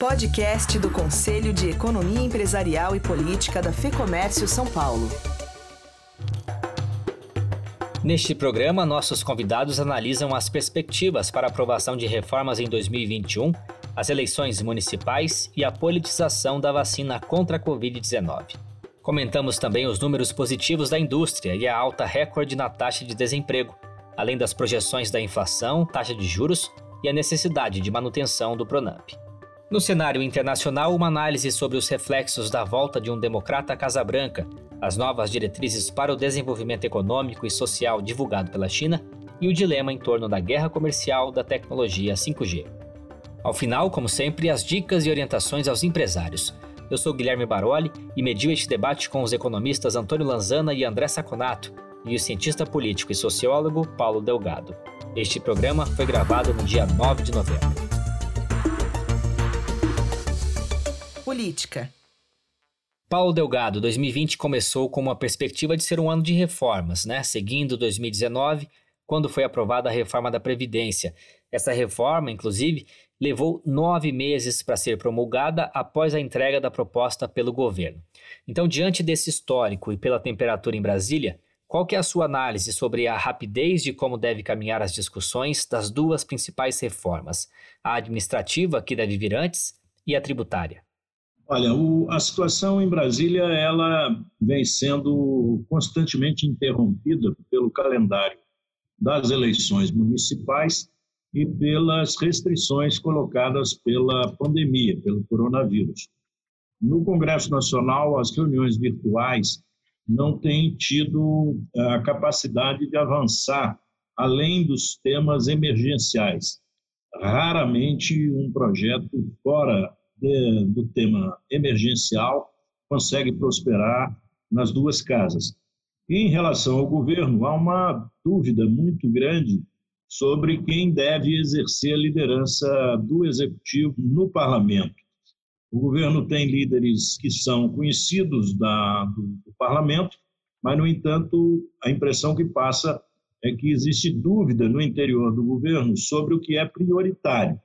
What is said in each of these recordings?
Podcast do Conselho de Economia Empresarial e Política da FEComércio São Paulo. Neste programa, nossos convidados analisam as perspectivas para aprovação de reformas em 2021, as eleições municipais e a politização da vacina contra a Covid-19. Comentamos também os números positivos da indústria e a alta recorde na taxa de desemprego, além das projeções da inflação, taxa de juros e a necessidade de manutenção do Pronamp. No cenário internacional, uma análise sobre os reflexos da volta de um democrata à Casa Branca, as novas diretrizes para o desenvolvimento econômico e social divulgado pela China e o dilema em torno da guerra comercial da tecnologia 5G. Ao final, como sempre, as dicas e orientações aos empresários. Eu sou Guilherme Baroli e mediu este debate com os economistas Antônio Lanzana e André Saconato e o cientista político e sociólogo Paulo Delgado. Este programa foi gravado no dia 9 de novembro. Política. Paulo Delgado, 2020 começou com uma perspectiva de ser um ano de reformas, né? Seguindo 2019, quando foi aprovada a reforma da Previdência. Essa reforma, inclusive, levou nove meses para ser promulgada após a entrega da proposta pelo governo. Então, diante desse histórico e pela temperatura em Brasília, qual que é a sua análise sobre a rapidez de como deve caminhar as discussões das duas principais reformas, a administrativa, que deve vir antes, e a tributária? Olha, o, a situação em Brasília ela vem sendo constantemente interrompida pelo calendário das eleições municipais e pelas restrições colocadas pela pandemia, pelo coronavírus. No Congresso Nacional, as reuniões virtuais não tem tido eh, a capacidade de avançar além dos temas emergenciais. Raramente um projeto fora de, do tema emergencial consegue prosperar nas duas casas. Em relação ao governo, há uma dúvida muito grande sobre quem deve exercer a liderança do executivo no parlamento. O governo tem líderes que são conhecidos da, do, do parlamento, mas, no entanto, a impressão que passa é que existe dúvida no interior do governo sobre o que é prioritário.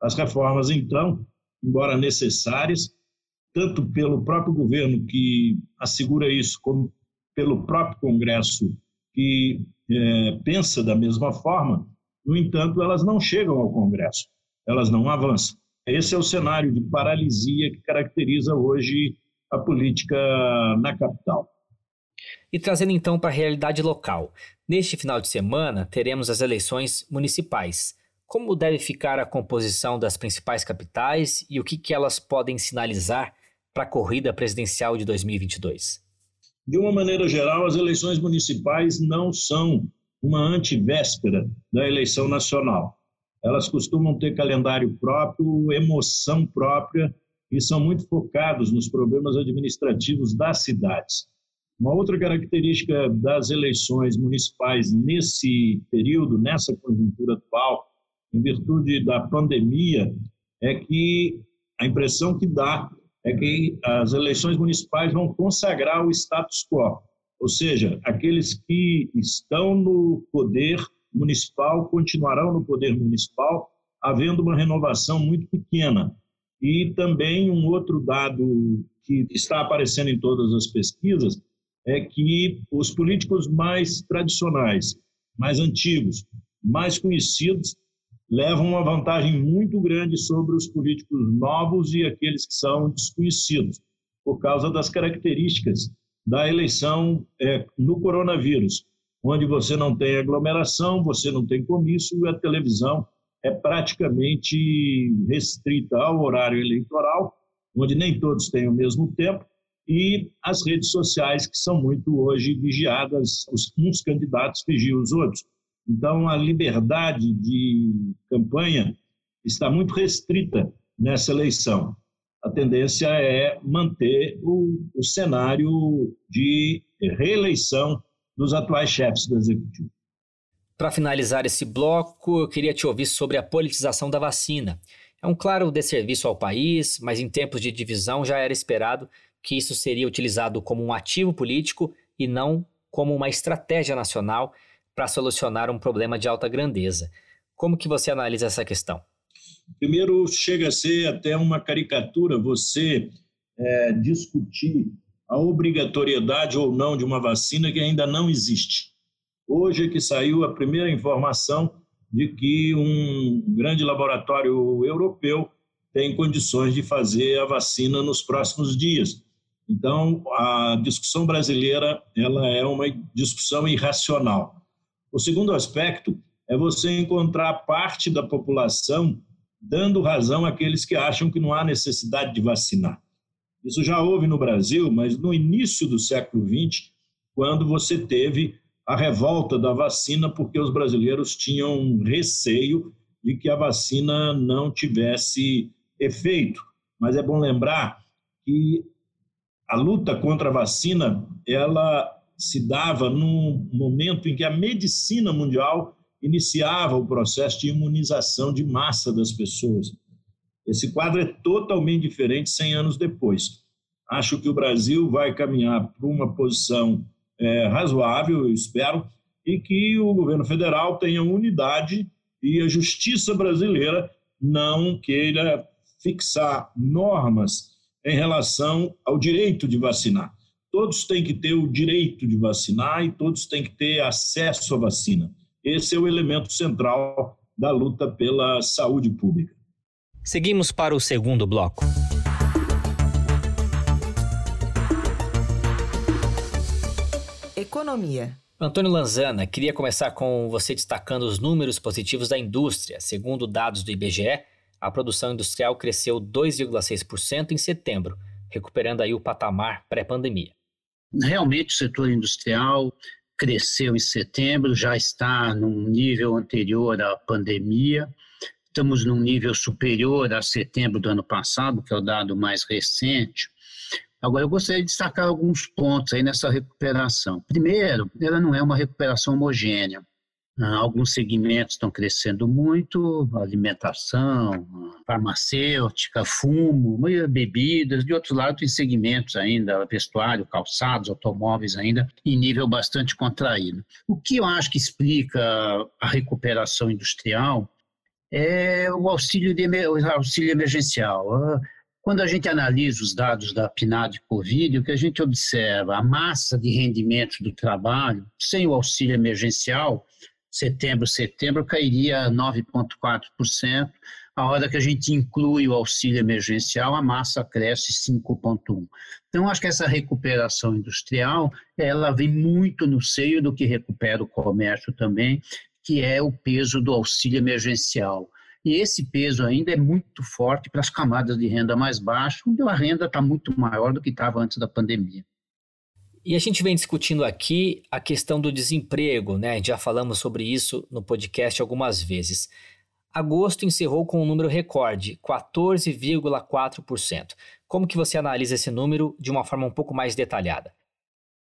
As reformas, então, embora necessárias, tanto pelo próprio governo que assegura isso, como pelo próprio Congresso que é, pensa da mesma forma, no entanto, elas não chegam ao Congresso, elas não avançam. Esse é o cenário de paralisia que caracteriza hoje a política na capital. E trazendo então para a realidade local. Neste final de semana, teremos as eleições municipais. Como deve ficar a composição das principais capitais e o que, que elas podem sinalizar para a corrida presidencial de 2022? De uma maneira geral, as eleições municipais não são uma antivéspera da eleição nacional. Elas costumam ter calendário próprio, emoção própria e são muito focados nos problemas administrativos das cidades. Uma outra característica das eleições municipais nesse período, nessa conjuntura atual, em virtude da pandemia, é que a impressão que dá é que as eleições municipais vão consagrar o status quo, ou seja, aqueles que estão no poder municipal continuarão no poder municipal, havendo uma renovação muito pequena. E também um outro dado que está aparecendo em todas as pesquisas é que os políticos mais tradicionais, mais antigos, mais conhecidos, levam uma vantagem muito grande sobre os políticos novos e aqueles que são desconhecidos, por causa das características da eleição é, no coronavírus onde você não tem aglomeração, você não tem comício e a televisão é praticamente restrita ao horário eleitoral, onde nem todos têm o mesmo tempo, e as redes sociais, que são muito hoje vigiadas, uns candidatos vigiam os outros. Então, a liberdade de campanha está muito restrita nessa eleição. A tendência é manter o, o cenário de reeleição dos atuais chefes do executivo. Para finalizar esse bloco, eu queria te ouvir sobre a politização da vacina. É um claro desserviço ao país, mas em tempos de divisão já era esperado que isso seria utilizado como um ativo político e não como uma estratégia nacional para solucionar um problema de alta grandeza. Como que você analisa essa questão? Primeiro, chega a ser até uma caricatura você é, discutir a obrigatoriedade ou não de uma vacina que ainda não existe. Hoje é que saiu a primeira informação de que um grande laboratório europeu tem condições de fazer a vacina nos próximos dias. Então, a discussão brasileira ela é uma discussão irracional. O segundo aspecto é você encontrar parte da população dando razão àqueles que acham que não há necessidade de vacinar. Isso já houve no Brasil, mas no início do século XX, quando você teve a revolta da vacina, porque os brasileiros tinham receio de que a vacina não tivesse efeito. Mas é bom lembrar que a luta contra a vacina, ela se dava no momento em que a medicina mundial iniciava o processo de imunização de massa das pessoas. Esse quadro é totalmente diferente 100 anos depois. Acho que o Brasil vai caminhar para uma posição é, razoável, eu espero, e que o governo federal tenha unidade e a justiça brasileira não queira fixar normas em relação ao direito de vacinar. Todos têm que ter o direito de vacinar e todos têm que ter acesso à vacina. Esse é o elemento central da luta pela saúde pública. Seguimos para o segundo bloco. Economia. Antônio Lanzana, queria começar com você destacando os números positivos da indústria. Segundo dados do IBGE, a produção industrial cresceu 2,6% em setembro, recuperando aí o patamar pré-pandemia. Realmente o setor industrial cresceu em setembro, já está num nível anterior à pandemia. Estamos num nível superior a setembro do ano passado, que é o dado mais recente. Agora, eu gostaria de destacar alguns pontos aí nessa recuperação. Primeiro, ela não é uma recuperação homogênea. Ah, alguns segmentos estão crescendo muito, alimentação, farmacêutica, fumo, bebidas. De outro lado, tem segmentos ainda, vestuário, calçados, automóveis ainda, em nível bastante contraído. O que eu acho que explica a recuperação industrial é o auxílio, de, o auxílio emergencial. Ah, quando a gente analisa os dados da PNAD Covid, o que a gente observa, a massa de rendimentos do trabalho, sem o auxílio emergencial, setembro, setembro, cairia 9,4%. A hora que a gente inclui o auxílio emergencial, a massa cresce 5,1%. Então, acho que essa recuperação industrial, ela vem muito no seio do que recupera o comércio também, que é o peso do auxílio emergencial. E esse peso ainda é muito forte para as camadas de renda mais baixa, onde a renda está muito maior do que estava antes da pandemia. E a gente vem discutindo aqui a questão do desemprego, né? Já falamos sobre isso no podcast algumas vezes. Agosto encerrou com um número recorde, 14,4%. Como que você analisa esse número de uma forma um pouco mais detalhada?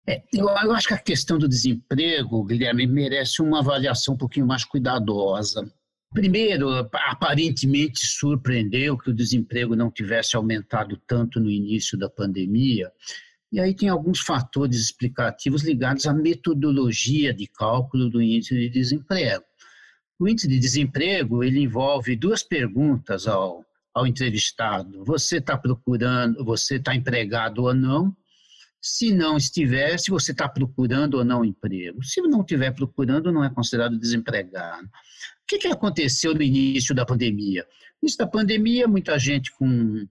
É, eu, eu, acho que a questão do desemprego, Guilherme, merece uma avaliação um pouquinho mais cuidadosa. Primeiro, aparentemente surpreendeu que o desemprego não tivesse aumentado tanto no início da pandemia, e aí tem alguns fatores explicativos ligados à metodologia de cálculo do índice de desemprego. O índice de desemprego ele envolve duas perguntas ao, ao entrevistado: você está procurando, você está empregado ou não? Se não estiver, se você está procurando ou não emprego. Se não estiver procurando, não é considerado desempregado. O que, que aconteceu no início da pandemia? No início da pandemia, muita gente com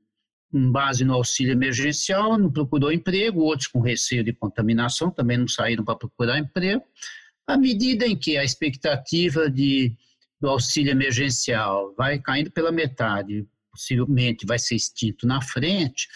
com base no auxílio emergencial, não procurou emprego, outros com receio de contaminação também não saíram para procurar emprego. À medida em que a expectativa de, do auxílio emergencial vai caindo pela metade, possivelmente vai ser extinto na frente,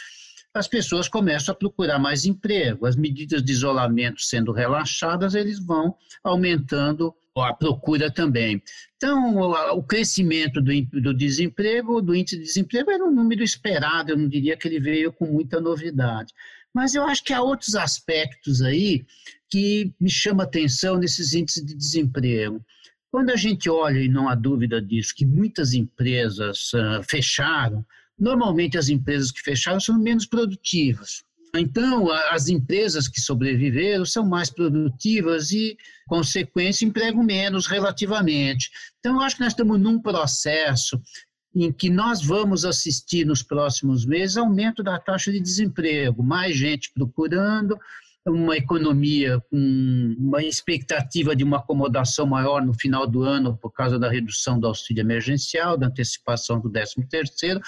as pessoas começam a procurar mais emprego. As medidas de isolamento sendo relaxadas, eles vão aumentando a procura também. Então, o crescimento do, do, desemprego, do índice de desemprego, era um número esperado, eu não diria que ele veio com muita novidade. Mas eu acho que há outros aspectos aí que me chamam atenção nesses índices de desemprego. Quando a gente olha, e não há dúvida disso, que muitas empresas uh, fecharam, normalmente as empresas que fecharam são menos produtivas. Então, as empresas que sobreviveram são mais produtivas e, consequência, empregam menos relativamente. Então, eu acho que nós estamos num processo em que nós vamos assistir nos próximos meses aumento da taxa de desemprego, mais gente procurando, uma economia com uma expectativa de uma acomodação maior no final do ano por causa da redução do auxílio emergencial, da antecipação do 13 terceiro.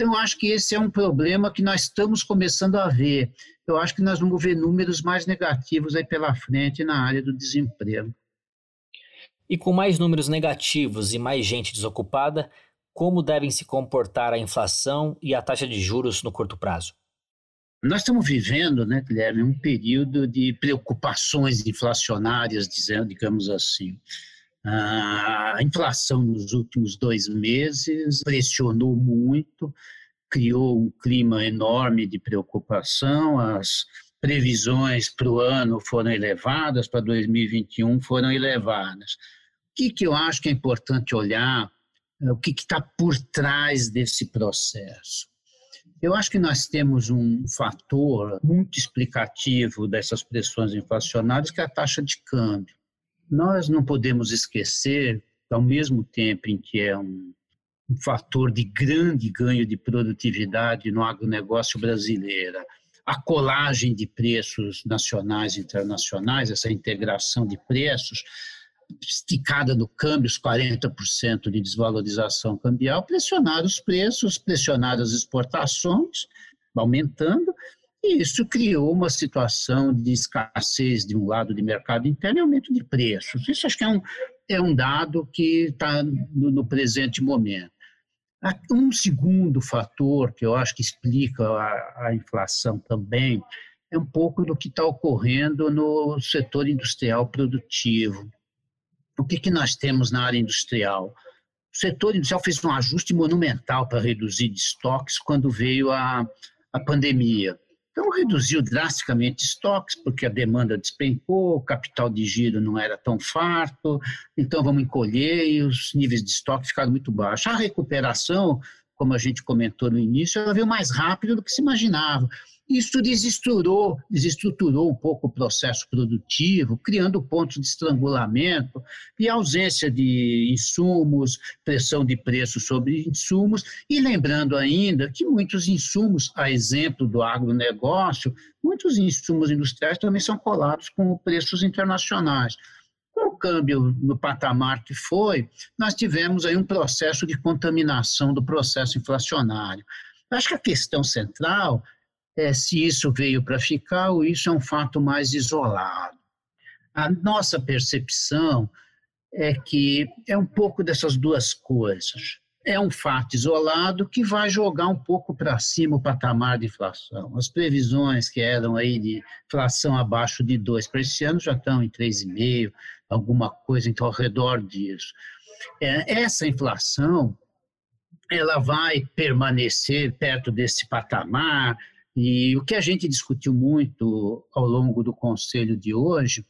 Então, eu acho que esse é um problema que nós estamos começando a ver. Eu acho que nós vamos ver números mais negativos aí pela frente na área do desemprego. E com mais números negativos e mais gente desocupada, como devem se comportar a inflação e a taxa de juros no curto prazo? Nós estamos vivendo, né, Guilherme, um período de preocupações inflacionárias, dizendo, digamos assim. A inflação nos últimos dois meses pressionou muito, criou um clima enorme de preocupação, as previsões para o ano foram elevadas, para 2021 foram elevadas. O que, que eu acho que é importante olhar, o que está por trás desse processo? Eu acho que nós temos um fator muito explicativo dessas pressões inflacionárias, que é a taxa de câmbio. Nós não podemos esquecer, ao mesmo tempo em que é um, um fator de grande ganho de produtividade no agronegócio brasileiro, a colagem de preços nacionais e internacionais, essa integração de preços, esticada no câmbio, os 40% de desvalorização cambial, pressionar os preços, pressionar as exportações, aumentando, e isso criou uma situação de escassez de um lado de mercado interno e aumento de preços. Isso acho que é um, é um dado que está no, no, presente momento. Um segundo fator que eu acho que explica a, a inflação também é um pouco do que está ocorrendo no setor industrial produtivo o que, que nós temos na área industrial? O setor industrial fez um ajuste monumental para reduzir estoques quando veio a, a pandemia. Então, reduziu drasticamente estoques, porque a demanda despencou, o capital de giro não era tão farto, então vamos encolher e os níveis de estoque ficaram muito baixos. A recuperação, como a gente comentou no início, ela veio mais rápido do que se imaginava. Isso desestruturou, desestruturou um pouco o processo produtivo, criando pontos de estrangulamento e ausência de insumos, pressão de preço sobre insumos, e lembrando ainda que muitos insumos, a exemplo do agronegócio, muitos insumos industriais também são colados com preços internacionais. Com o câmbio no patamar que foi, nós tivemos aí um processo de contaminação do processo inflacionário. Acho que a questão central é, se isso veio para ficar ou isso é um fato mais isolado. A nossa percepção é que é um pouco dessas duas coisas. É um fato isolado que vai jogar um pouco para cima o patamar de inflação. As previsões que eram aí de inflação abaixo de 2 para esse ano já estão em 3,5, alguma coisa então ao redor disso. É, essa inflação ela vai permanecer perto desse patamar, e o que a gente discutiu muito ao longo do conselho de hoje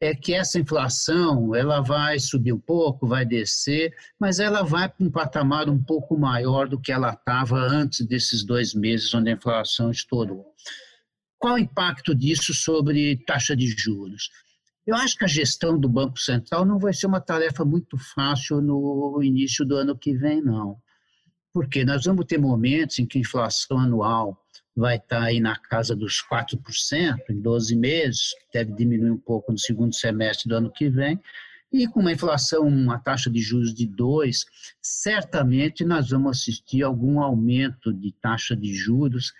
é que essa inflação ela vai subir um pouco, vai descer, mas ela vai para um patamar um pouco maior do que ela estava antes desses dois meses onde a inflação estourou. Qual o impacto disso sobre taxa de juros? Eu acho que a gestão do Banco Central não vai ser uma tarefa muito fácil no início do ano que vem, não. Porque nós vamos ter momentos em que a inflação anual vai estar aí na casa dos 4% em 12 meses, deve diminuir um pouco no segundo semestre do ano que vem, e com uma inflação, uma taxa de juros de 2, certamente nós vamos assistir algum aumento de taxa de juros,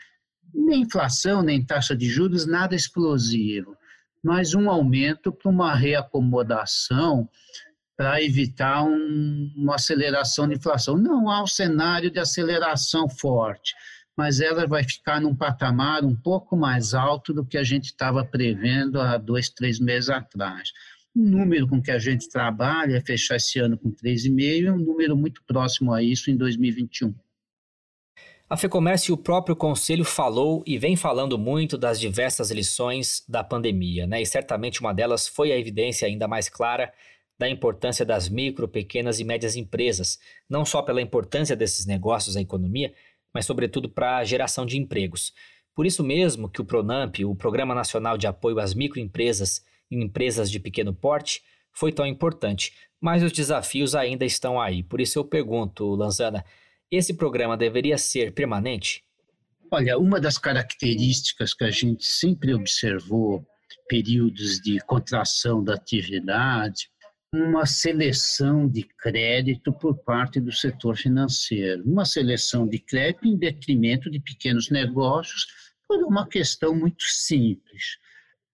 nem inflação, nem taxa de juros, nada explosivo, mas um aumento para uma reacomodação para evitar um, uma aceleração de inflação. Não há um cenário de aceleração forte, mas ela vai ficar num patamar um pouco mais alto do que a gente estava prevendo há dois, três meses atrás. O número com que a gente trabalha é fechar esse ano com 3,5 e um número muito próximo a isso em 2021. A FEComércio e o próprio Conselho falou e vem falando muito das diversas lições da pandemia, né? E certamente uma delas foi a evidência ainda mais clara da importância das micro, pequenas e médias empresas, não só pela importância desses negócios à economia, mas sobretudo para a geração de empregos. Por isso mesmo que o Pronamp, o Programa Nacional de Apoio às Microempresas e Empresas de Pequeno Porte, foi tão importante. Mas os desafios ainda estão aí. Por isso eu pergunto, Lanzana, Esse programa deveria ser permanente? Olha, uma das características que a gente sempre observou, períodos de contração da atividade, uma seleção de crédito por parte do setor financeiro, uma seleção de crédito em detrimento de pequenos negócios, por uma questão muito simples.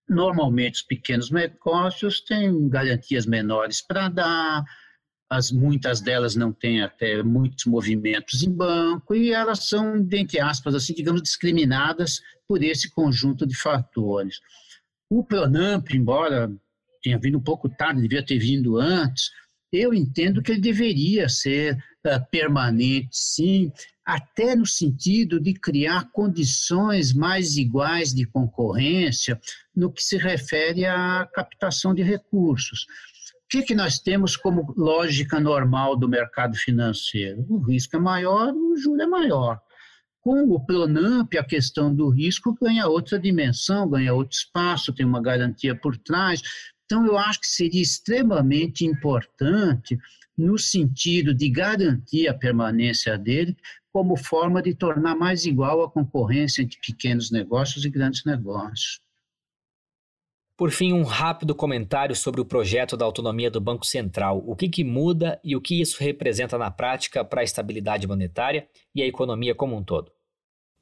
Normalmente, os pequenos negócios têm garantias menores para dar, as, muitas delas não têm até muitos movimentos em banco e elas são, entre aspas, assim, digamos, discriminadas por esse conjunto de fatores. O Pronamp, embora tenha vindo um pouco tarde, devia ter vindo antes, eu entendo que ele deveria ser uh, permanente, sim, até no sentido de criar condições mais iguais de concorrência no que se refere à captação de recursos. O que, que nós temos como lógica normal do mercado financeiro? O risco é maior, o juro é maior. Com o Pronamp, a questão do risco ganha outra dimensão, ganha outro espaço, tem uma garantia por trás. Então, eu acho que seria extremamente importante, no sentido de garantir a permanência dele, como forma de tornar mais igual a concorrência entre pequenos negócios e grandes negócios. Por fim, um rápido comentário sobre o projeto da autonomia do Banco Central. O que, que muda e o que isso representa na prática para a estabilidade monetária e a economia como um todo?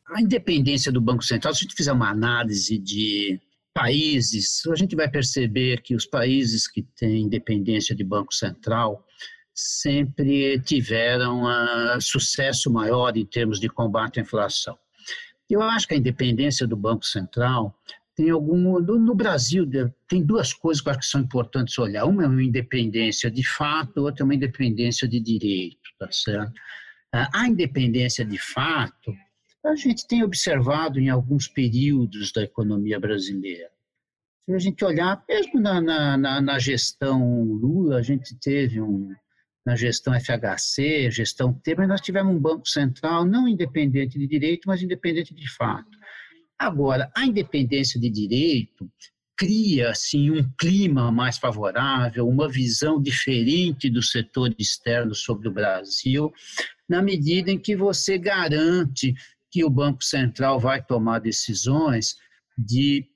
A independência do Banco Central, se a gente fizer uma análise de países, a gente vai perceber que os países que têm independência de Banco Central sempre tiveram uh, sucesso maior em termos de combate à inflação. Eu acho que a independência do Banco Central tem algum no Brasil tem duas coisas que eu acho que são importantes olhar uma é uma independência de fato outra é uma independência de direito tá certo a independência de fato a gente tem observado em alguns períodos da economia brasileira se a gente olhar mesmo na, na, na gestão Lula a gente teve um na gestão FHC, gestão Temer, nós tivemos um banco central não independente de direito, mas independente de fato. Agora, a independência de direito cria assim um clima mais favorável, uma visão diferente do setor externo sobre o Brasil, na medida em que você garante que o Banco Central vai tomar decisões de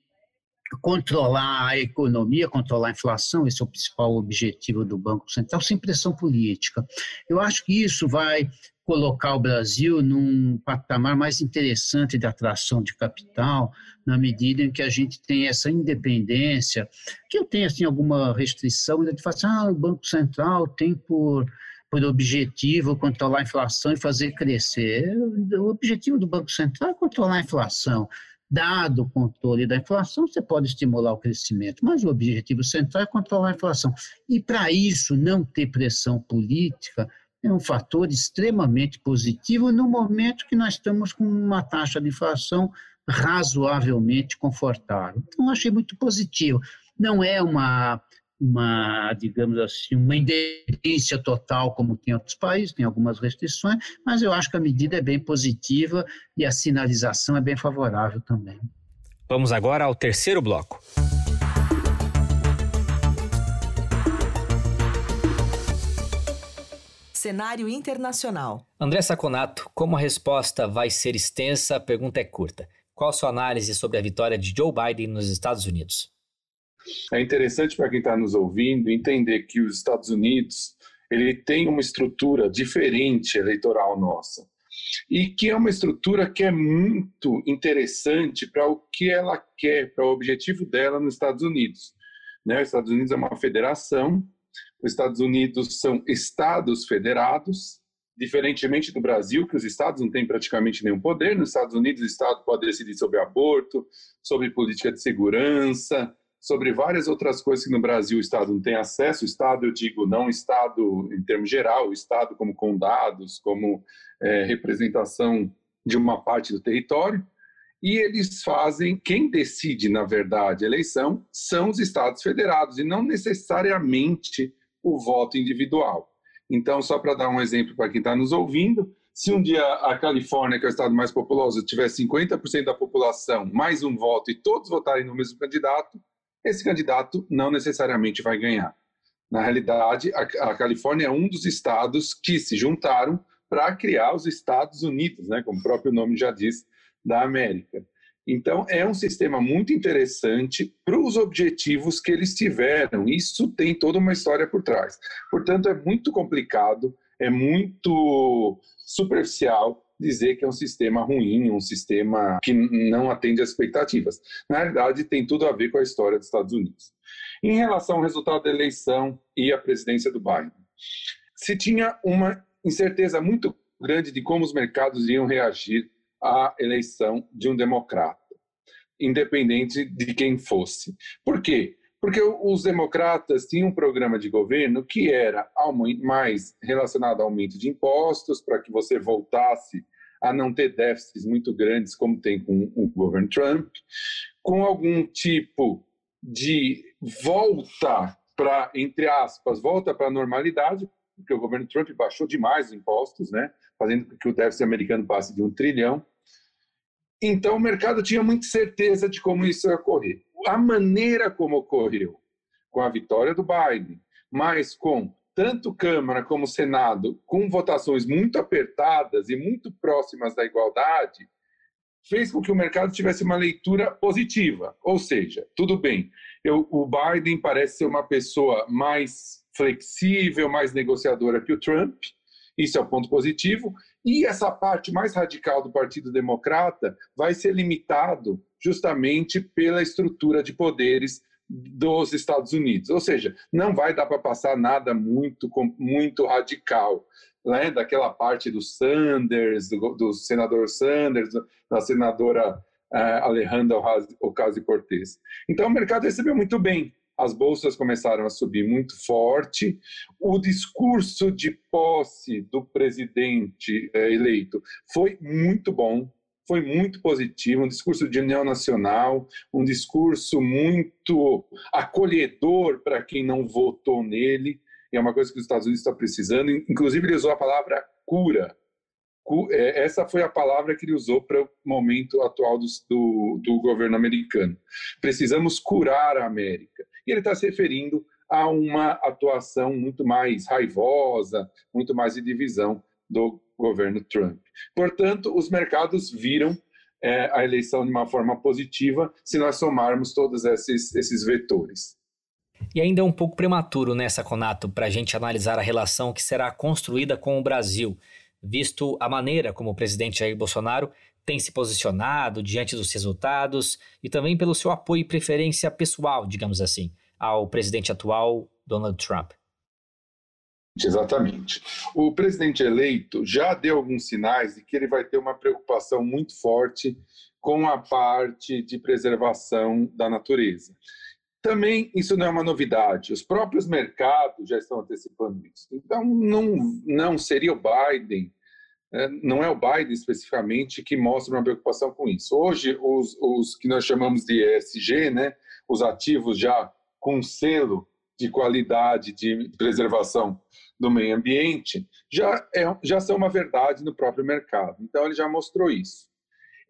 controlar a economia, controlar a inflação, esse é o principal objetivo do Banco Central, sem pressão política. Eu acho que isso vai colocar o Brasil num patamar mais interessante de atração de capital, na medida em que a gente tem essa independência, que eu tenho assim alguma restrição de falar assim, ah, o Banco Central tem por por objetivo controlar a inflação e fazer crescer. O objetivo do Banco Central é controlar a inflação. Dado o controle da inflação, você pode estimular o crescimento, mas o objetivo central é controlar a inflação. E para isso não ter pressão política, é um fator extremamente positivo no momento que nós estamos com uma taxa de inflação razoavelmente confortável. Então, achei muito positivo. Não é uma, uma, digamos assim, uma independência total como tem outros países, tem algumas restrições, mas eu acho que a medida é bem positiva e a sinalização é bem favorável também. Vamos agora ao terceiro bloco. Cenário internacional. André Saconato, como a resposta vai ser extensa, a pergunta é curta. Qual a sua análise sobre a vitória de Joe Biden nos Estados Unidos? É interessante para quem está nos ouvindo entender que os Estados Unidos ele tem uma estrutura diferente eleitoral nossa e que é uma estrutura que é muito interessante para o que ela quer, para o objetivo dela nos Estados Unidos. Né? Os Estados Unidos é uma federação os Estados Unidos são estados federados, diferentemente do Brasil, que os estados não têm praticamente nenhum poder. Nos Estados Unidos, o estado pode decidir sobre aborto, sobre política de segurança, sobre várias outras coisas que no Brasil o estado não tem acesso. O estado, eu digo, não estado em termos geral, o estado como condados, como é, representação de uma parte do território. E eles fazem, quem decide, na verdade, a eleição são os estados federados, e não necessariamente o voto individual. Então, só para dar um exemplo para quem está nos ouvindo, se um dia a Califórnia, que é o estado mais populoso, tiver 50% da população mais um voto e todos votarem no mesmo candidato, esse candidato não necessariamente vai ganhar. Na realidade, a, a Califórnia é um dos estados que se juntaram para criar os Estados Unidos, né, como o próprio nome já diz, da América. Então, é um sistema muito interessante para os objetivos que eles tiveram. Isso tem toda uma história por trás. Portanto, é muito complicado, é muito superficial dizer que é um sistema ruim, um sistema que não atende às expectativas. Na realidade, tem tudo a ver com a história dos Estados Unidos. Em relação ao resultado da eleição e a presidência do Biden, se tinha uma incerteza muito grande de como os mercados iriam reagir à eleição de um democrata, independente de quem fosse. Por quê? Porque os democratas tinham um programa de governo que era mais relacionado ao aumento de impostos, para que você voltasse a não ter déficits muito grandes, como tem com o governo Trump, com algum tipo de volta para, entre aspas, volta para a normalidade, porque o governo Trump baixou demais os impostos, né, fazendo com que o déficit americano passe de um trilhão. Então, o mercado tinha muita certeza de como isso ia ocorrer. A maneira como ocorreu, com a vitória do Biden, mas com tanto Câmara como Senado, com votações muito apertadas e muito próximas da igualdade, fez com que o mercado tivesse uma leitura positiva. Ou seja, tudo bem, eu, o Biden parece ser uma pessoa mais flexível, mais negociadora que o Trump, isso é um ponto positivo. E essa parte mais radical do Partido Democrata vai ser limitado justamente pela estrutura de poderes dos Estados Unidos. Ou seja, não vai dar para passar nada muito, muito radical. Né? Daquela parte do Sanders, do, do senador Sanders, da senadora uh, Alejandra Ocasio-Cortez. Então, o mercado recebeu muito bem as bolsas começaram a subir muito forte, o discurso de posse do presidente eh, eleito foi muito bom, foi muito positivo, um discurso de união nacional, um discurso muito acolhedor para quem não votou nele, e é uma coisa que os Estados Unidos estão precisando, inclusive ele usou a palavra cura, é, essa foi a palavra que ele usou para o momento atual do, do, do, governo americano. Precisamos curar a América. E ele está se referindo a uma atuação muito mais raivosa, muito mais de divisão do governo Trump. Portanto, os mercados viram é, a eleição de uma forma positiva se nós somarmos todos esses, esses vetores. E ainda é um pouco prematuro nessa, Conato, para a gente analisar a relação que será construída com o Brasil visto a maneira como o presidente Jair Bolsonaro tem se posicionado diante dos resultados e também pelo seu apoio e preferência pessoal, digamos assim, ao presidente atual Donald Trump. Exatamente. O presidente eleito já deu alguns sinais de que ele vai ter uma preocupação muito forte com a parte de preservação da natureza. Também isso não é uma novidade, os próprios mercados já estão antecipando isso. Então, não, não seria o Biden, né, não é o Biden especificamente que mostra uma preocupação com isso. Hoje, os, os que nós chamamos de ESG, né, os ativos já com selo de qualidade de preservação do meio ambiente, já, é, já são uma verdade no próprio mercado. Então, ele já mostrou isso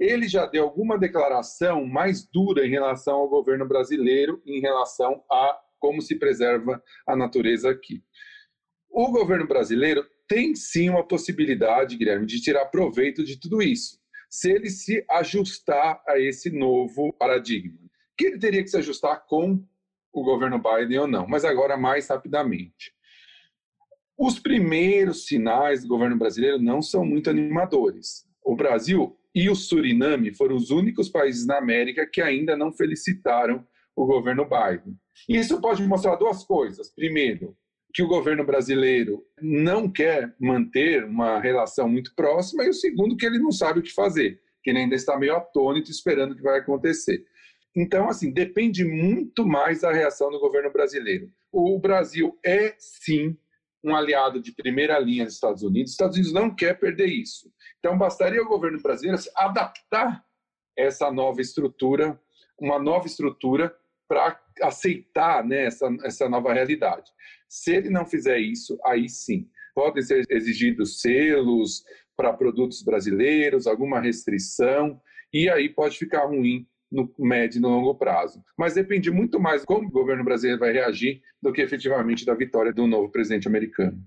ele já deu alguma declaração mais dura em relação ao governo brasileiro, em relação a como se preserva a natureza aqui. O governo brasileiro tem sim uma possibilidade, Guilherme, de tirar proveito de tudo isso, se ele se ajustar a esse novo paradigma. Que ele teria que se ajustar com o governo Biden ou não, mas agora mais rapidamente. Os primeiros sinais do governo brasileiro não são muito animadores. O Brasil e o Suriname foram os únicos países na América que ainda não felicitaram o governo Biden. E isso pode mostrar duas coisas. Primeiro, que o governo brasileiro não quer manter uma relação muito próxima, e o segundo, que ele não sabe o que fazer, que ele ainda está meio atônito esperando o que vai acontecer. Então, assim, depende muito mais da reação do governo brasileiro. O Brasil é, sim, um aliado de primeira linha dos Estados Unidos. Os Estados Unidos não quer perder isso. Então, bastaria o governo brasileiro adaptar essa nova estrutura, uma nova estrutura para aceitar né, essa, essa nova realidade. Se ele não fizer isso, aí sim, podem ser exigidos selos para produtos brasileiros, alguma restrição, e aí pode ficar ruim no médio e no longo prazo. Mas depende muito mais como o governo brasileiro vai reagir do que efetivamente da vitória do novo presidente americano.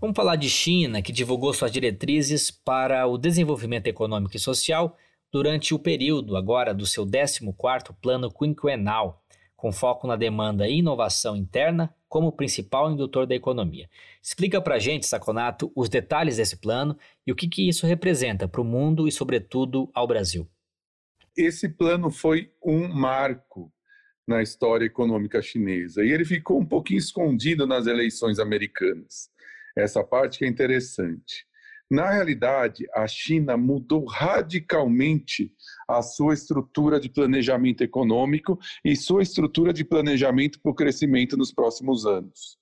Vamos falar de China, que divulgou suas diretrizes para o desenvolvimento econômico e social durante o período agora do seu 14º Plano Quinquenal, com foco na demanda e inovação interna como principal indutor da economia. Explica para gente, Saconato, os detalhes desse plano e o que, que isso representa para o mundo e, sobretudo, ao Brasil. Esse plano foi um marco na história econômica chinesa e ele ficou um pouquinho escondido nas eleições americanas. Essa parte que é interessante. Na realidade, a China mudou radicalmente a sua estrutura de planejamento econômico e sua estrutura de planejamento para o crescimento nos próximos anos.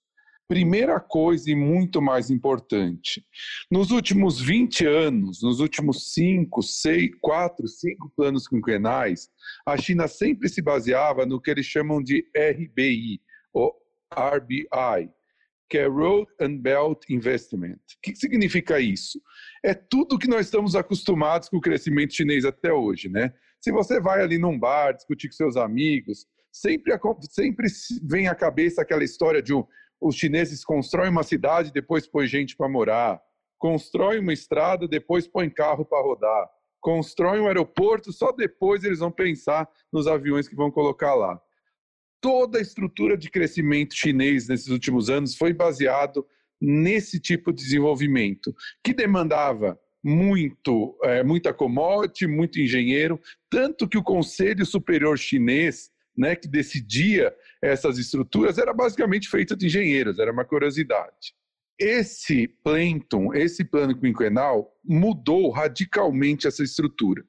Primeira coisa e muito mais importante, nos últimos 20 anos, nos últimos 5, 6, 4, 5 planos quinquenais, a China sempre se baseava no que eles chamam de RBI, ou RBI, que é Road and Belt Investment. O que significa isso? É tudo que nós estamos acostumados com o crescimento chinês até hoje, né? Se você vai ali num bar discutir com seus amigos, sempre, sempre vem à cabeça aquela história de um, os chineses constroem uma cidade, depois põe gente para morar, constroem uma estrada, depois põe carro para rodar, constroem um aeroporto, só depois eles vão pensar nos aviões que vão colocar lá. Toda a estrutura de crescimento chinês nesses últimos anos foi baseado nesse tipo de desenvolvimento, que demandava muito, é, muita commodity, muito engenheiro, tanto que o Conselho Superior Chinês, né, que decidia essas estruturas, era basicamente feito de engenheiros, era uma curiosidade. Esse Plankton, esse plano quinquenal, mudou radicalmente essa estrutura.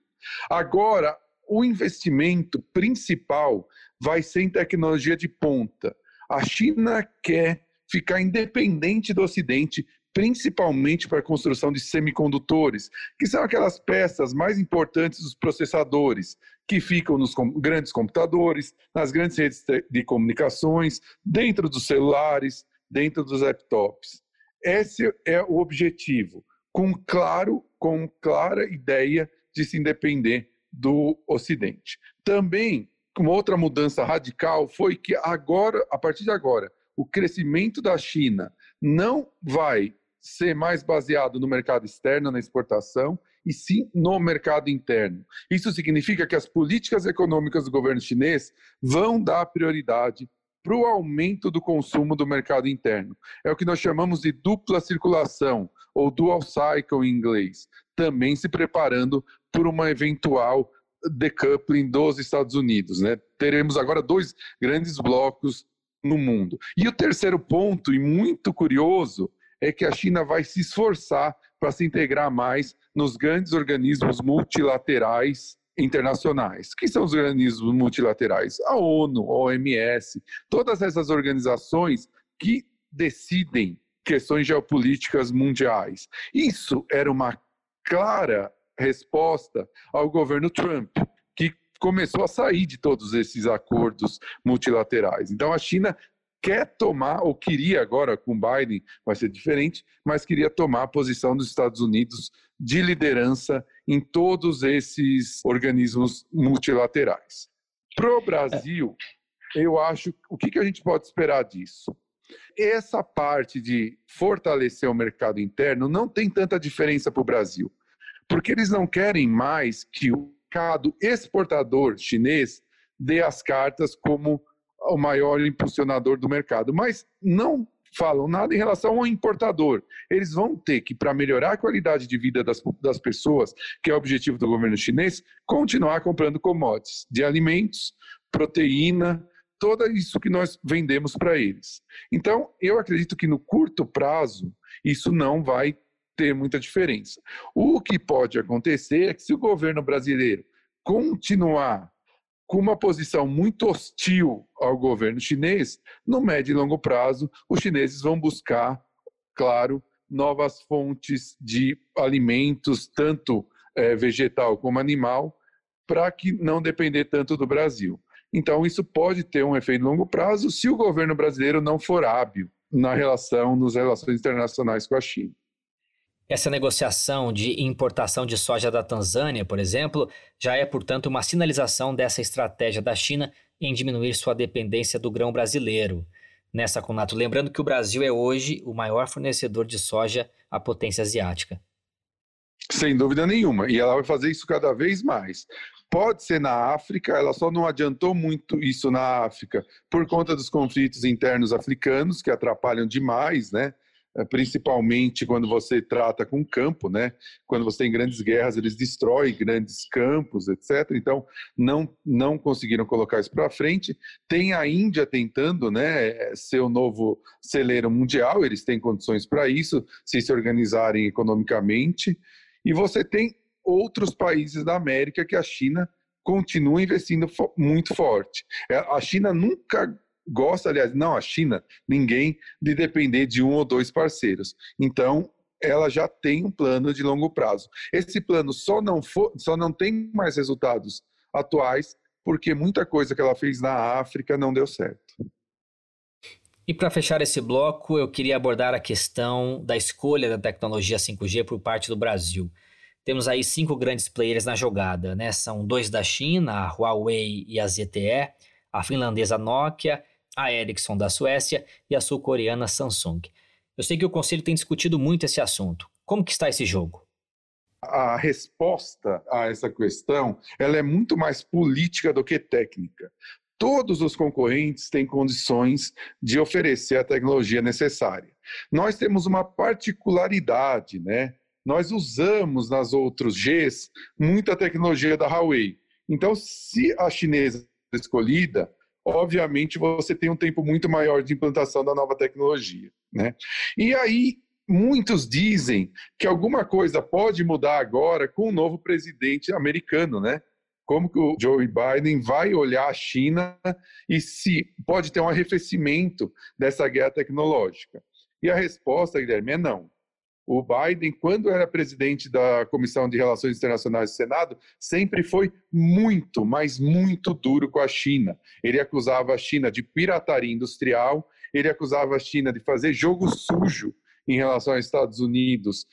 Agora, o investimento principal vai ser em tecnologia de ponta. A China quer ficar independente do Ocidente, principalmente para a construção de semicondutores, que são aquelas peças mais importantes dos processadores, que ficam nos grandes computadores, nas grandes redes de comunicações, dentro dos celulares, dentro dos laptops. Esse é o objetivo, com claro, com clara ideia de se independer do Ocidente. Também uma outra mudança radical foi que agora, a partir de agora, o crescimento da China não vai ser mais baseado no mercado externo, na exportação, e sim no mercado interno. Isso significa que as políticas econômicas do governo chinês vão dar prioridade para o aumento do consumo do mercado interno. É o que nós chamamos de dupla circulação, ou dual cycle em inglês, também se preparando por uma eventual decoupling dos Estados Unidos. Né? Teremos agora dois grandes blocos no mundo. E o terceiro ponto, e muito curioso, é que a China vai se esforçar para se integrar mais nos grandes organismos multilaterais internacionais. Que são os organismos multilaterais? A ONU, a OMS, todas essas organizações que decidem questões geopolíticas mundiais. Isso era uma clara resposta ao governo Trump, que começou a sair de todos esses acordos multilaterais. Então a China quer tomar, ou queria agora com Biden, vai ser diferente, mas queria tomar a posição dos Estados Unidos de liderança em todos esses organismos multilaterais. Para o Brasil, eu acho, o que, que a gente pode esperar disso? Essa parte de fortalecer o mercado interno não tem tanta diferença para o Brasil porque eles não querem mais que o mercado exportador chinês dê as cartas como o maior impulsionador do mercado, mas não falam nada em relação ao importador. Eles vão ter que, para melhorar a qualidade de vida das, das pessoas, que é o objetivo do governo chinês, continuar comprando commodities de alimentos, proteína, tudo isso que nós vendemos para eles. Então, eu acredito que no curto prazo, isso não vai ter muita diferença. O que pode acontecer é que se o governo brasileiro continuar com uma posição muito hostil ao governo chinês, no médio e longo prazo, os chineses vão buscar, claro, novas fontes de alimentos, tanto é, vegetal como animal, para que não depender tanto do Brasil. Então, isso pode ter um efeito longo prazo se o governo brasileiro não for hábil na relação, nas relações internacionais com a China. Essa negociação de importação de soja da Tanzânia, por exemplo, já é, portanto, uma sinalização dessa estratégia da China em diminuir sua dependência do grão brasileiro. nessa Conato. Lembrando que o Brasil é hoje o maior fornecedor de soja à potência asiática. Sem dúvida nenhuma. E ela vai fazer isso cada vez mais. Pode ser na África, ela só não adiantou muito isso na África por conta dos conflitos internos africanos, que atrapalham demais, né? É, principalmente quando você trata com campo, né? Quando você tem grandes guerras, eles destroem grandes campos, etc. Então, não não conseguiram colocar isso para frente. Tem a Índia tentando, né, ser o novo celeiro mundial. Eles têm condições para isso, se se organizarem economicamente. E você tem outros países da América que a China continua investindo muito forte. É, a China nunca gosta, aliás, não a China, ninguém, de depender de um ou dois parceiros. Então, ela já tem um plano de longo prazo. Esse plano só não, for, só não tem mais resultados atuais porque muita coisa que ela fez na África não deu certo. E para fechar esse bloco, eu queria abordar a questão da escolha da tecnologia 5G por parte do Brasil. Temos aí cinco grandes players na jogada, né? São dois da China, a Huawei e a ZTE, a finlandesa Nokia a Ericsson da Suécia e a sul-coreana Samsung. Eu sei que o Conselho tem discutido muito esse assunto. Como que está esse jogo? A resposta a essa questão ela é muito mais política do que técnica. Todos os concorrentes têm condições de oferecer a tecnologia necessária. Nós temos uma particularidade, né? Nós usamos nas outros Gs muita tecnologia da Huawei. Então, se a chinesa escolhida, obviamente você tem um tempo muito maior de implantação da nova tecnologia. Né? E aí, muitos dizem que alguma coisa pode mudar agora com o novo presidente americano, né? Como que o Joe Biden vai olhar a China e se pode ter um arrefecimento dessa guerra tecnológica? E a resposta, Guilherme, é não. O Biden, quando era presidente da Comissão de Relações Internacionais do Senado, sempre foi muito, mas muito duro com a China. Ele acusava a China de pirataria industrial, ele acusava a China de fazer jogo sujo em relação aos Estados Unidos,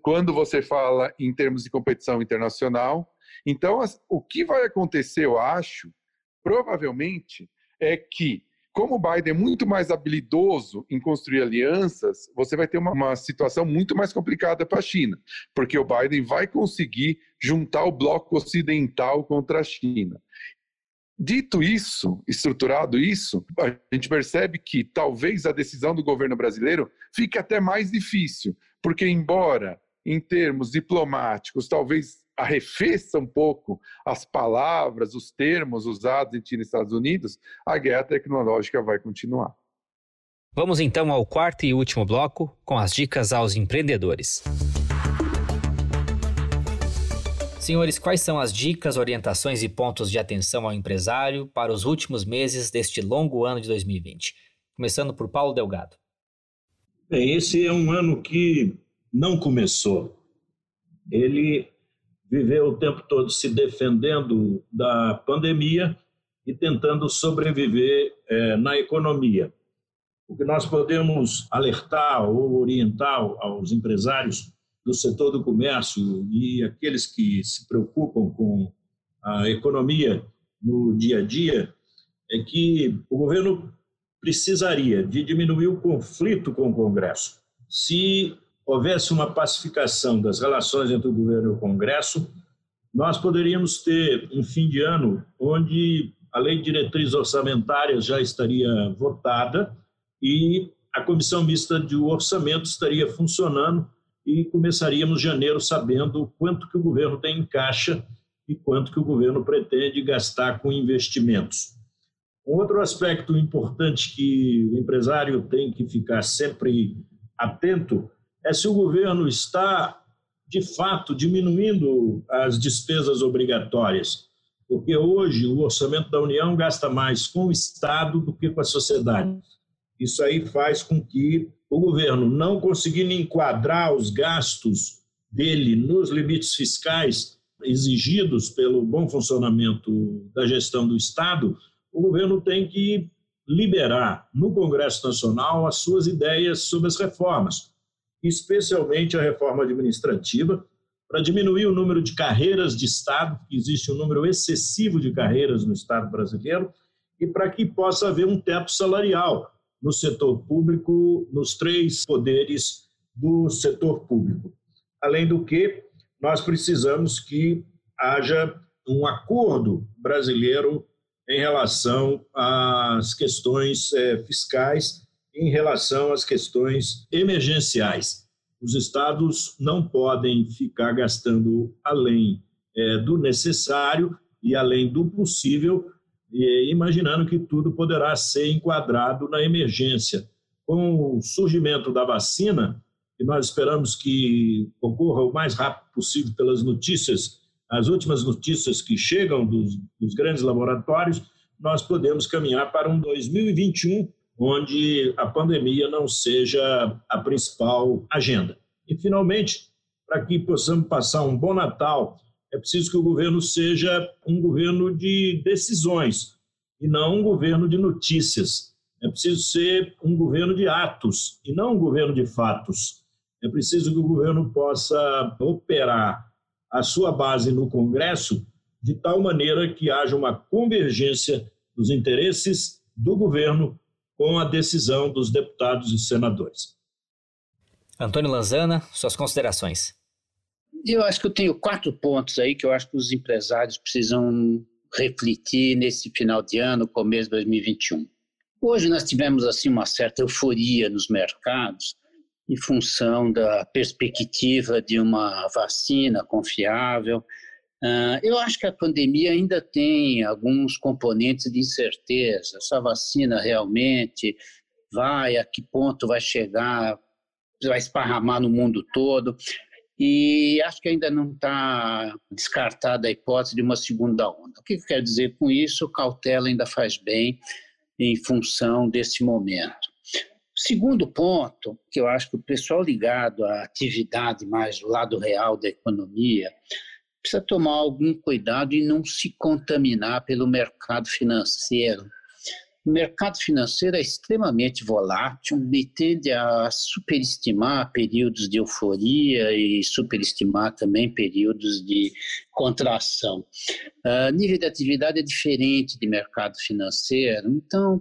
quando você fala em termos de competição internacional. Então, o que vai acontecer, eu acho, provavelmente, é que como o Biden é muito mais habilidoso em construir alianças, você vai ter uma, uma situação muito mais complicada para a China, porque o Biden vai conseguir juntar o bloco ocidental contra a China. Dito isso, estruturado isso, a gente percebe que talvez a decisão do governo brasileiro fique até mais difícil, porque, embora em termos diplomáticos, talvez arrefeça um pouco as palavras, os termos usados em China e Estados Unidos, a guerra tecnológica vai continuar. Vamos então ao quarto e último bloco com as dicas aos empreendedores. Senhores, quais são as dicas, orientações e pontos de atenção ao empresário para os últimos meses deste longo ano de 2020? Começando por Paulo Delgado. Bem, esse é um ano que não começou. Ele viveu o tempo todo se defendendo da pandemia e tentando sobreviver é, na economia. O que nós podemos alertar ou orientar aos empresários do setor do comércio e aqueles que se preocupam com a economia no dia a dia é que o governo precisaria de diminuir o conflito com o Congresso. Se houvesse uma pacificação das relações entre o governo e o Congresso, nós poderíamos ter um fim de ano onde a lei de diretrizes orçamentárias já estaria votada e a comissão mista de orçamento estaria funcionando e começaríamos janeiro sabendo quanto que o governo tem em caixa e quanto que o governo pretende gastar com investimentos. Um outro aspecto importante que o empresário tem que ficar sempre atento é se o governo está, de fato, diminuindo as despesas obrigatórias. Porque hoje o orçamento da União gasta mais com o Estado do que com a sociedade. Isso aí faz com que o governo, não conseguindo enquadrar os gastos dele nos limites fiscais exigidos pelo bom funcionamento da gestão do Estado, o governo tem que liberar no Congresso Nacional as suas ideias sobre as reformas especialmente a reforma administrativa, para diminuir o número de carreiras de Estado, que existe um número excessivo de carreiras no Estado brasileiro, e para que possa haver um teto salarial. no setor público, nos três poderes do setor público. Além do que, nós precisamos que haja um acordo brasileiro em relação às questões é, fiscais, em relação às questões emergenciais. Os estados não podem ficar gastando além é, do necessário e além do possível, imaginando que tudo poderá ser enquadrado na emergência. Com o surgimento da vacina, e nós esperamos que ocorra o mais rápido possível pelas notícias, as últimas notícias que chegam dos, dos grandes laboratórios, nós podemos caminhar para um 2021 onde a pandemia não seja a principal agenda. E, finalmente, para que possamos passar um bom Natal, é preciso que o governo seja um governo de decisões e não um governo de notícias. É preciso ser um governo de atos e não um governo de fatos. É preciso que o governo possa operar a sua base no Congresso de tal maneira que haja uma convergência dos interesses do governo com a decisão dos deputados e senadores. Antônio Lanzana, suas considerações. Eu acho que eu tenho quatro pontos aí que eu acho que os empresários precisam refletir nesse final de ano, começo de 2021. Hoje nós tivemos assim uma certa euforia nos mercados em função da perspectiva de uma vacina confiável. Uh, eu acho que a pandemia ainda tem alguns componentes de incerteza. Essa vacina realmente vai, a que ponto vai chegar, vai esparramar no mundo todo. E acho que ainda não está descartada a hipótese de uma segunda onda. O que eu quero dizer com isso? Cautela ainda faz bem em função desse momento. Segundo ponto, que eu acho que o pessoal ligado à atividade mais do lado real da economia precisa tomar algum cuidado e não se contaminar pelo mercado financeiro. O mercado financeiro é extremamente volátil e tende a superestimar períodos de euforia e superestimar também períodos de contração. O uh, nível de atividade é diferente de mercado financeiro, então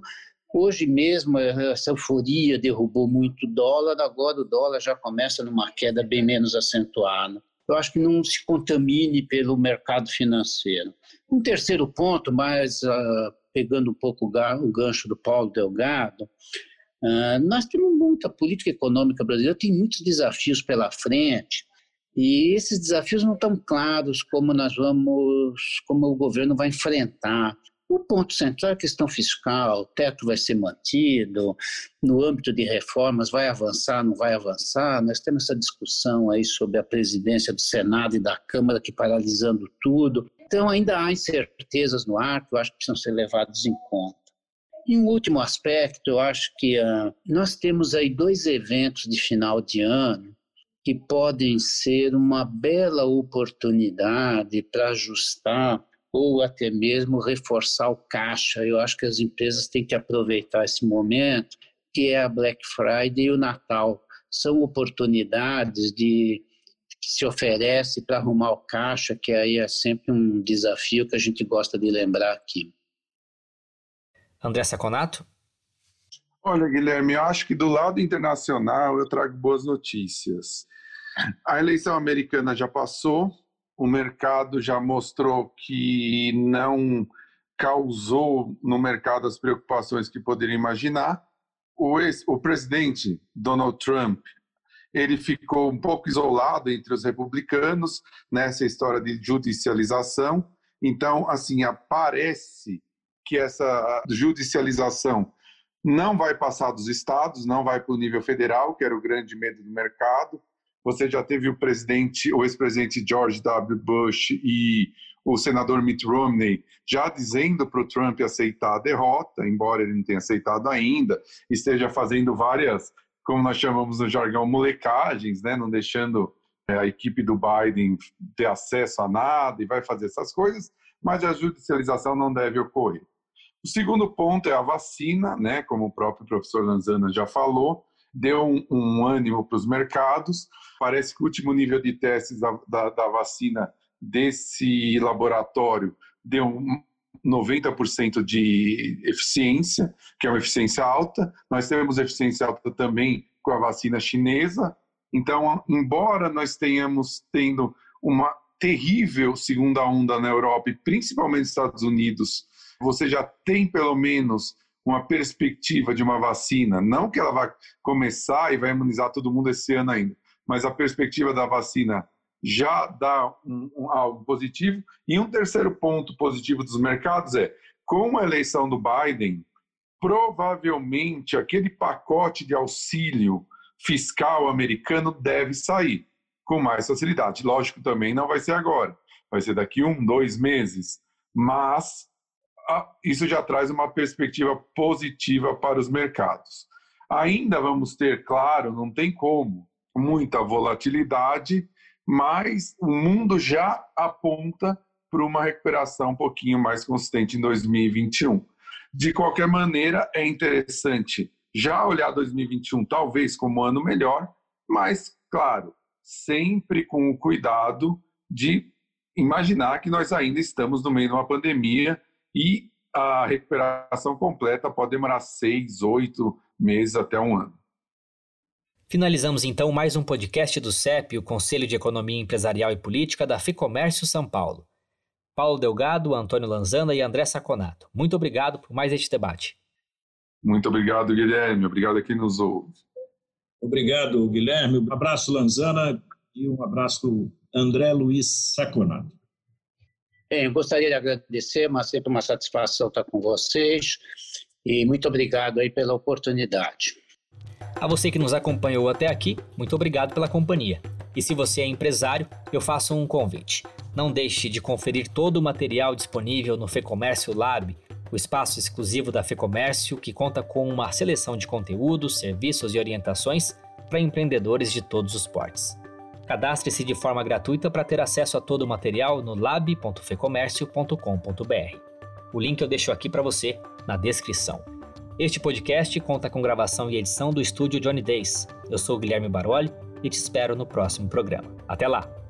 Hoje mesmo, essa euforia derrubou muito o dólar, agora o dólar já começa numa queda bem menos acentuada. Eu acho que não se contamine pelo mercado financeiro. Um terceiro ponto, mas uh, pegando um pouco o gancho do Paulo Delgado, uh, nós temos muita política econômica brasileira, tem muitos desafios pela frente, e esses desafios não estão claros como nós vamos, como o governo vai enfrentar. O ponto central é a questão fiscal, o teto vai ser mantido, no âmbito de reformas vai avançar, não vai avançar, nós temos essa discussão aí sobre a presidência do Senado e da Câmara que paralisando tudo, então ainda há incertezas no ar que eu acho que precisam ser levadas em conta. E um último aspecto, eu acho que uh, nós temos aí dois eventos de final de ano que podem ser uma bela oportunidade para ajustar ou até mesmo reforçar o caixa. Eu acho que as empresas têm que aproveitar esse momento, que é a Black Friday e o Natal. São oportunidades de que se oferece para arrumar o caixa, que aí é sempre um desafio que a gente gosta de lembrar aqui. André Saconato? Olha, Guilherme, eu acho que do lado internacional eu trago boas notícias. A eleição americana já passou, o mercado já mostrou que não causou no mercado as preocupações que poderia imaginar. O, ex, o presidente Donald Trump ele ficou um pouco isolado entre os republicanos nessa história de judicialização. Então, assim, aparece que essa judicialização não vai passar dos estados, não vai para o nível federal, que era o grande medo do mercado. Você já teve o presidente, o ex-presidente George W. Bush e o senador Mitt Romney já dizendo para o Trump aceitar a derrota, embora ele não tenha aceitado ainda, esteja fazendo várias, como nós chamamos no jargão, molecagens, né? não deixando é, a equipe do Biden ter acesso a nada e vai fazer essas coisas, mas a judicialização não deve ocorrer. O segundo ponto é a vacina, né? como o próprio professor Lanzana já falou, deu um, um ânimo para os mercados. Parece que o último nível de testes da, da, da vacina desse laboratório deu um, 90% de eficiência, que é uma eficiência alta. Nós temos eficiência alta também com a vacina chinesa. Então, embora nós tenhamos tendo uma terrível segunda onda na Europa e principalmente nos Estados Unidos, você já tem pelo menos uma perspectiva de uma vacina, não que ela vai começar e vai imunizar todo mundo esse ano ainda, mas a perspectiva da vacina já dá um, um, algo positivo. E um terceiro ponto positivo dos mercados é, com a eleição do Biden, provavelmente aquele pacote de auxílio fiscal americano deve sair com mais facilidade. Lógico, também não vai ser agora, vai ser daqui um, dois meses, mas isso já traz uma perspectiva positiva para os mercados. Ainda vamos ter, claro, não tem como, muita volatilidade, mas o mundo já aponta para uma recuperação um pouquinho mais consistente em 2021. De qualquer maneira, é interessante já olhar 2021 talvez como ano melhor, mas, claro, sempre com o cuidado de imaginar que nós ainda estamos no meio de uma pandemia e a recuperação completa pode demorar seis, oito meses até um ano. Finalizamos então mais um podcast do CEP, o Conselho de Economia Empresarial e Política da FEComércio São Paulo. Paulo Delgado, Antônio Lanzana e André Saconato. Muito obrigado por mais este debate. Muito obrigado, Guilherme. Obrigado a quem nos ouve. Obrigado, Guilherme. Um abraço, Lanzana, e um abraço, André Luiz Saconato. Bem, eu gostaria de agradecer, mas sempre uma satisfação estar com vocês. E muito obrigado aí pela oportunidade. A você que nos acompanhou até aqui, muito obrigado pela companhia. E se você é empresário, eu faço um convite. Não deixe de conferir todo o material disponível no Fecomércio Lab, o espaço exclusivo da Fecomércio que conta com uma seleção de conteúdos, serviços e orientações para empreendedores de todos os portes. Cadastre-se de forma gratuita para ter acesso a todo o material no lab.fecomércio.com.br. O link eu deixo aqui para você na descrição. Este podcast conta com gravação e edição do estúdio Johnny Days. Eu sou Guilherme Baroli e te espero no próximo programa. Até lá!